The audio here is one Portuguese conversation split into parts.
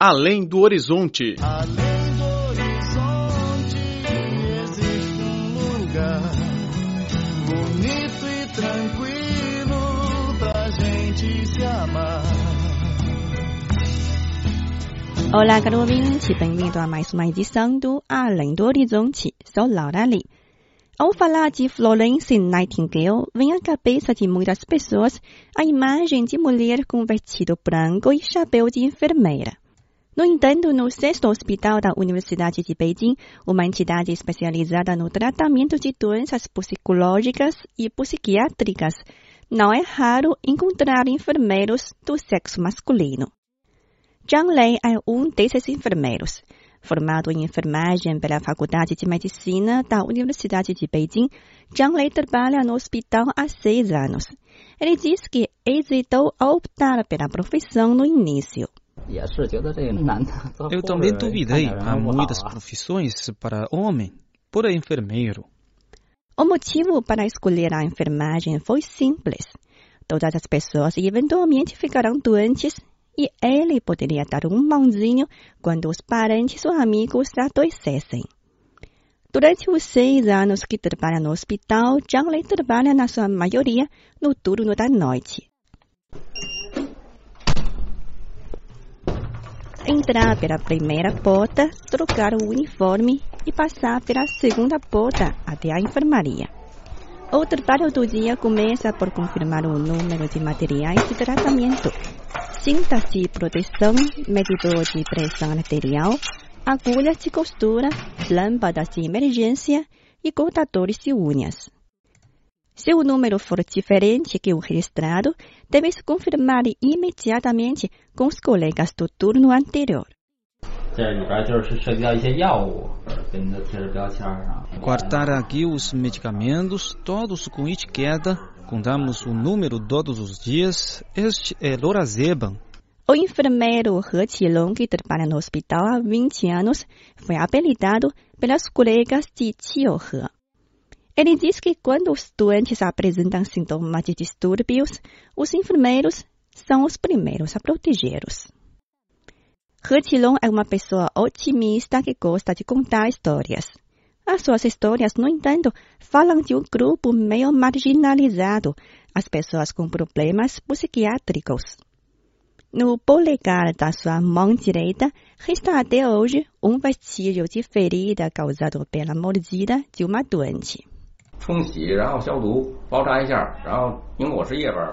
Além do Horizonte. Além do horizonte existe um lugar bonito e tranquilo pra gente se amar. Olá, caro ouvinte, bem-vindo a mais uma edição do Além do Horizonte. Sou Laura Lee. Ao falar de Florence Nightingale, vem à cabeça de muitas pessoas a imagem de mulher com vestido branco e chapéu de enfermeira. No entanto, no sexto hospital da Universidade de Beijing, uma entidade especializada no tratamento de doenças psicológicas e psiquiátricas, não é raro encontrar enfermeiros do sexo masculino. Zhang Lei é um desses enfermeiros. Formado em enfermagem pela Faculdade de Medicina da Universidade de Beijing, Zhang Lei trabalha no hospital há seis anos. Ele diz que hesitou a optar pela profissão no início. Eu também duvidei. Há muitas profissões para homem, por enfermeiro. O motivo para escolher a enfermagem foi simples. Todas as pessoas eventualmente ficarão doentes e ele poderia dar um mãozinho quando os parentes ou amigos adoecessem. Durante os seis anos que trabalha no hospital, Zhang Lei trabalha na sua maioria no turno da noite. Entrar pela primeira porta, trocar o uniforme e passar pela segunda porta até a enfermaria. O trabalho do dia começa por confirmar o número de materiais de tratamento, cintas de proteção, medidor de pressão arterial, agulhas de costura, lâmpadas de emergência e cortadores de unhas. Se o número for diferente que o registrado, deve-se confirmar imediatamente com os colegas do turno anterior. Guardar aqui os medicamentos, todos com etiqueta, contamos o número todos os dias. Este é Lorazepam. O enfermeiro He Qilong, que trabalha no hospital há 20 anos, foi apelidado pelas colegas de Tio He. Ele diz que quando os doentes apresentam sintomas de distúrbios, os enfermeiros são os primeiros a protegê-los. He Qilong é uma pessoa otimista que gosta de contar histórias. As suas histórias, no entanto, falam de um grupo meio marginalizado, as pessoas com problemas psiquiátricos. No polegar da sua mão direita resta até hoje um vestígio de ferida causado pela mordida de uma doente.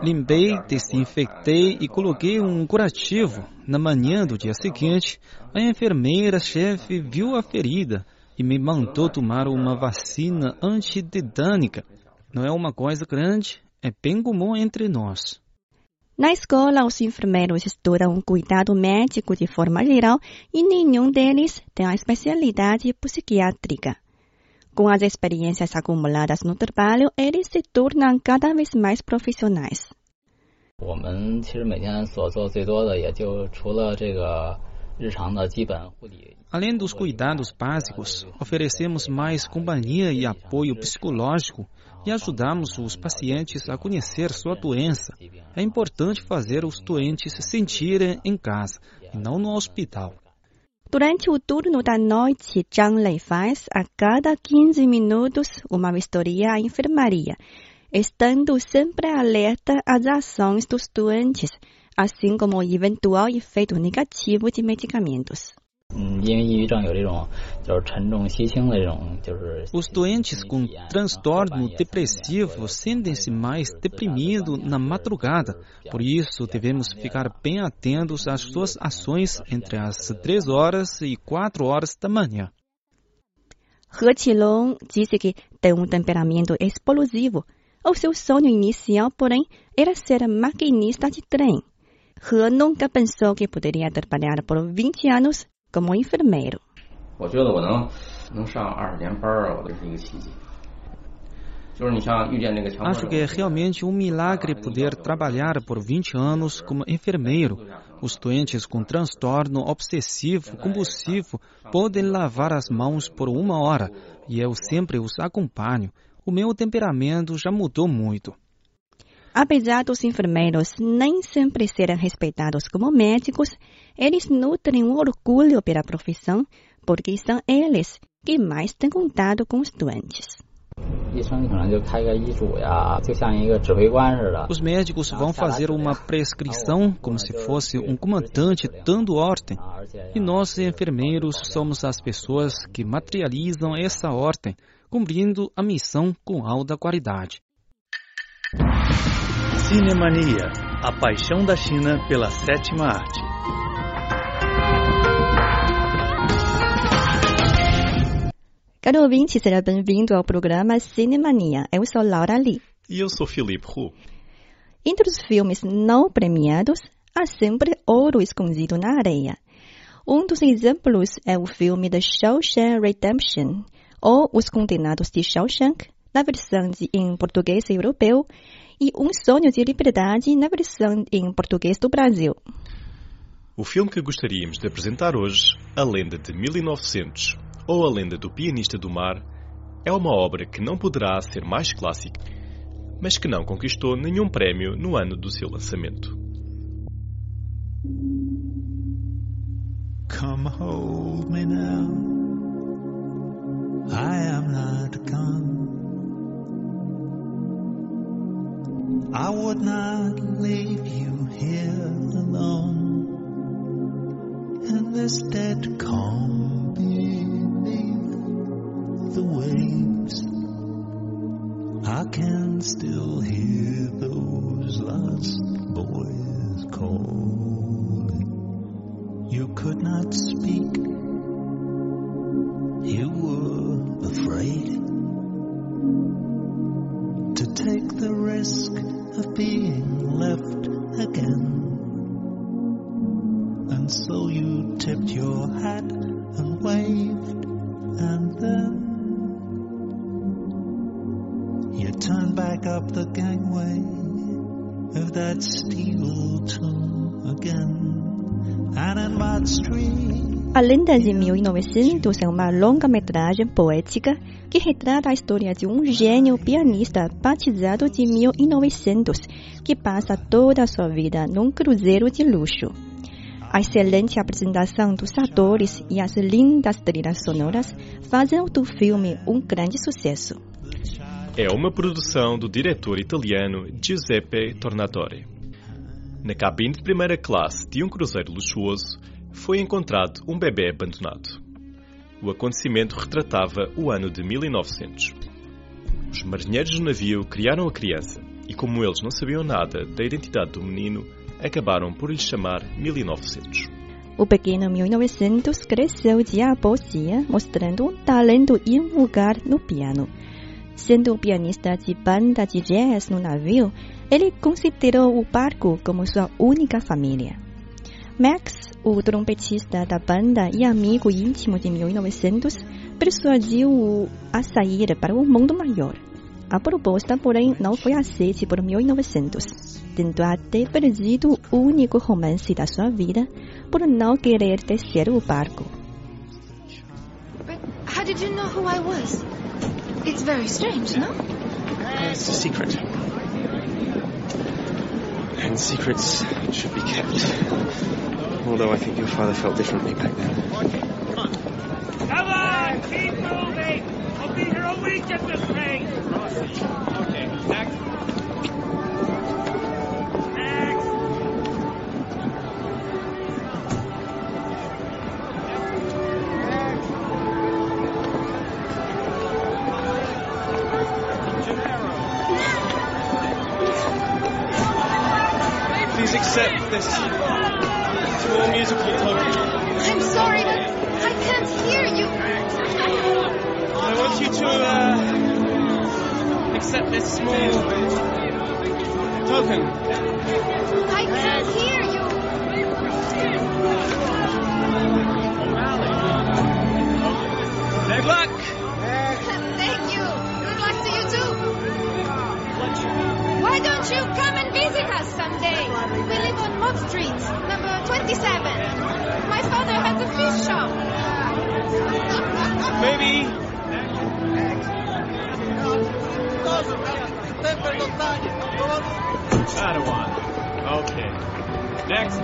Limpei, desinfectei e coloquei um curativo. Na manhã do dia seguinte, a enfermeira-chefe viu a ferida e me mandou tomar uma vacina antitedânica. Não é uma coisa grande, é bem comum entre nós. Na escola, os enfermeiros estudam cuidado médico de forma geral e nenhum deles tem a especialidade psiquiátrica. Com as experiências acumuladas no trabalho, eles se tornam cada vez mais profissionais. Além dos cuidados básicos, oferecemos mais companhia e apoio psicológico e ajudamos os pacientes a conhecer sua doença. É importante fazer os doentes se sentirem em casa e não no hospital. Durante o turno da noite, Zhang Lei faz a cada 15 minutos uma vistoria à enfermaria, estando sempre alerta às ações dos doentes, assim como o eventual efeito negativo de medicamentos. Os doentes com transtorno depressivo sentem-se mais deprimidos na madrugada. Por isso, devemos ficar bem atentos às suas ações entre as 3 horas e 4 horas da manhã. He Qilong disse que tem um temperamento explosivo. O seu sonho inicial, porém, era ser maquinista de trem. He nunca pensou que poderia trabalhar por 20 anos como enfermeiro. Acho que é realmente um milagre poder trabalhar por 20 anos como enfermeiro. Os doentes com transtorno obsessivo compulsivo podem lavar as mãos por uma hora e eu sempre os acompanho. O meu temperamento já mudou muito. Apesar dos enfermeiros nem sempre serem respeitados como médicos, eles nutrem um orgulho pela profissão, porque são eles que mais têm contato com os doentes. Os médicos vão fazer uma prescrição como se fosse um comandante dando ordem. E nós, enfermeiros, somos as pessoas que materializam essa ordem, cumprindo a missão com alta qualidade. Cinemania, a paixão da China pela sétima arte. Caro ouvinte, seja bem-vindo ao programa Cinemania. Eu sou Laura Lee. E eu sou Felipe Hu. Entre os filmes não premiados, há sempre ouro escondido na areia. Um dos exemplos é o filme The Shawshank Redemption, ou Os Condenados de Shawshank, na versão de, em português europeu, e Um Sonho de Liberdade, na versão em português do Brasil. O filme que gostaríamos de apresentar hoje, A Lenda de 1900, ou A Lenda do Pianista do Mar, é uma obra que não poderá ser mais clássica, mas que não conquistou nenhum prémio no ano do seu lançamento. Come hold me now. I am not gone. I would not leave you here alone in this dead calm beneath the waves. I can still hear those lost boys calling. You could not speak. You were afraid of being left again. And so you tipped your hat and waved, and then you turned back up the gangway of that steel tomb again. And in Mott Street. A Lenda de 1900 é uma longa-metragem poética que retrata a história de um gênio pianista batizado de 1900 que passa toda a sua vida num cruzeiro de luxo. A excelente apresentação dos atores e as lindas trilhas sonoras fazem do filme um grande sucesso. É uma produção do diretor italiano Giuseppe Tornatore. Na cabine de primeira classe de um cruzeiro luxuoso, foi encontrado um bebê abandonado. O acontecimento retratava o ano de 1900. Os marinheiros do navio criaram a criança e, como eles não sabiam nada da identidade do menino, acabaram por lhe chamar 1900. O pequeno 1900 cresceu dia após dia, mostrando um talento e um lugar no piano. Sendo o pianista de banda de jazz no navio, ele considerou o barco como sua única família. Max, o trompetista da banda e amigo íntimo de 1900, persuadiu-o a sair para o mundo maior. A proposta, porém, não foi aceita por 1900, tendo até perdido o único romance da sua vida por não querer descer o barco. But how did you know who I was? It's very strange, no? It's a secret. And secrets should be kept. Although I think your father felt differently back then. Come on, keep moving. I'll be here a week at this rate. Okay, next. Next. This small musical token. I'm sorry, but I can't hear you. I want you to uh, accept this small token. Maybe. Padawan. Okay. Next.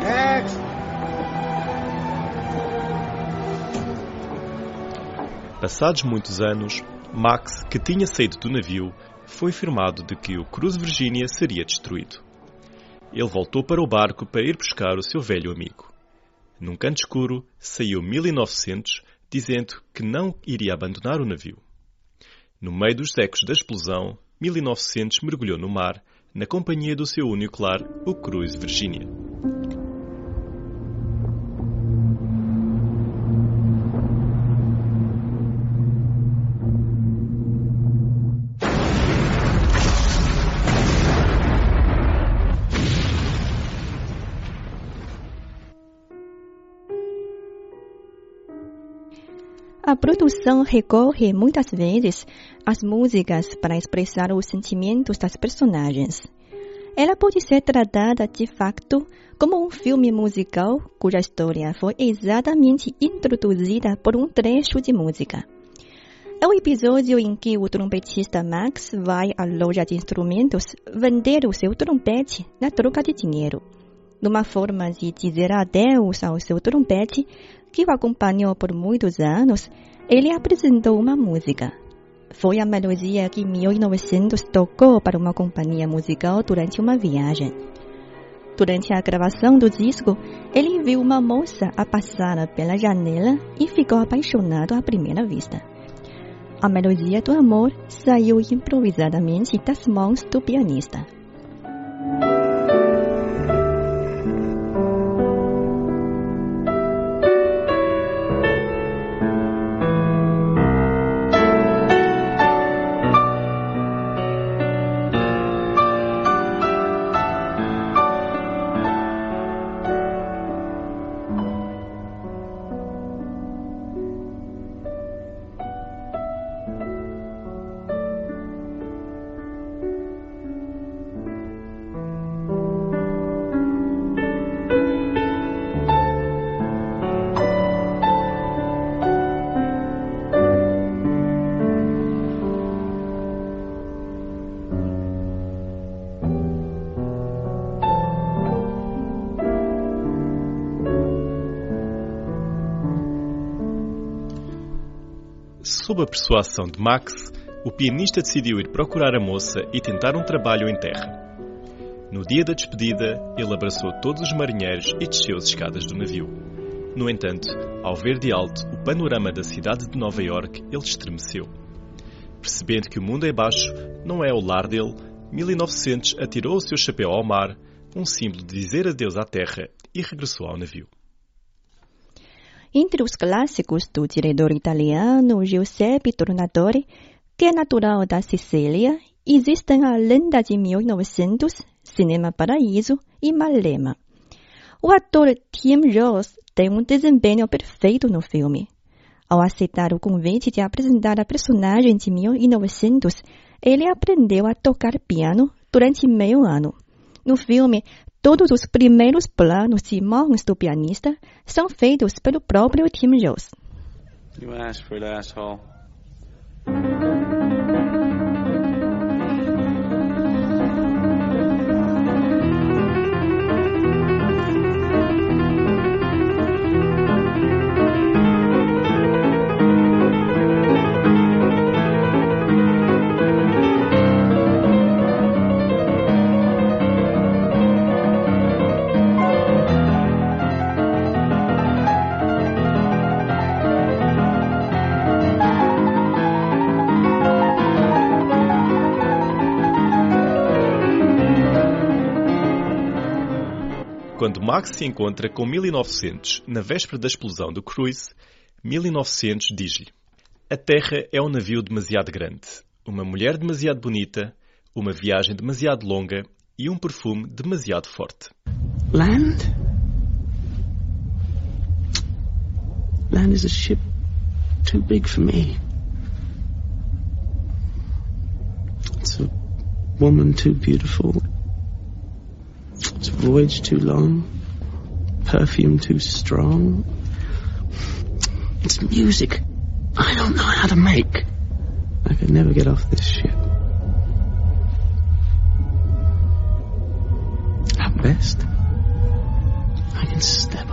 Next. Passados muitos anos, Max, que tinha saído do navio, foi informado de que o Cruz Virginia seria destruído. Ele voltou para o barco para ir buscar o seu velho amigo. Num canto escuro, saiu 1900, dizendo que não iria abandonar o navio. No meio dos ecos da explosão, 1900 mergulhou no mar, na companhia do seu único lar, o Cruz Virginia. A produção recorre muitas vezes às músicas para expressar os sentimentos das personagens. Ela pode ser tratada de facto como um filme musical cuja história foi exatamente introduzida por um trecho de música. É o episódio em que o trompetista Max vai à loja de instrumentos vender o seu trompete na troca de dinheiro. Numa forma de dizer adeus ao seu trompete, que o acompanhou por muitos anos, ele apresentou uma música. Foi a melodia que 1900 tocou para uma companhia musical durante uma viagem. Durante a gravação do disco, ele viu uma moça a passar pela janela e ficou apaixonado à primeira vista. A melodia do amor saiu improvisadamente das mãos do pianista. Sob a persuasão de Max, o pianista decidiu ir procurar a moça e tentar um trabalho em terra. No dia da despedida, ele abraçou todos os marinheiros e desceu as escadas do navio. No entanto, ao ver de alto o panorama da cidade de Nova York, ele estremeceu. Percebendo que o mundo é baixo, não é o lar dele, 1900 atirou o seu chapéu ao mar, um símbolo de dizer adeus à terra, e regressou ao navio. Entre os clássicos do diretor italiano Giuseppe Tornatore, que é natural da Sicília, existem A Lenda de 1900, Cinema Paraíso e Malema. O ator Tim Ross tem um desempenho perfeito no filme. Ao aceitar o convite de apresentar a personagem de 1900, ele aprendeu a tocar piano durante meio ano. No filme, todos os primeiros planos de mãos do pianista são feitos pelo próprio Tim Ross. You asked for it, asshole. Quando Max se encontra com 1900 na véspera da explosão do Cruise, 1900 diz-lhe: A Terra é um navio demasiado grande, uma mulher demasiado bonita, uma viagem demasiado longa e um perfume demasiado forte. Land? Land is a ship too big for me. It's a woman too beautiful. voyage too long, perfume too strong. It's music I don't know how to make. I could never get off this ship. At best, I can step.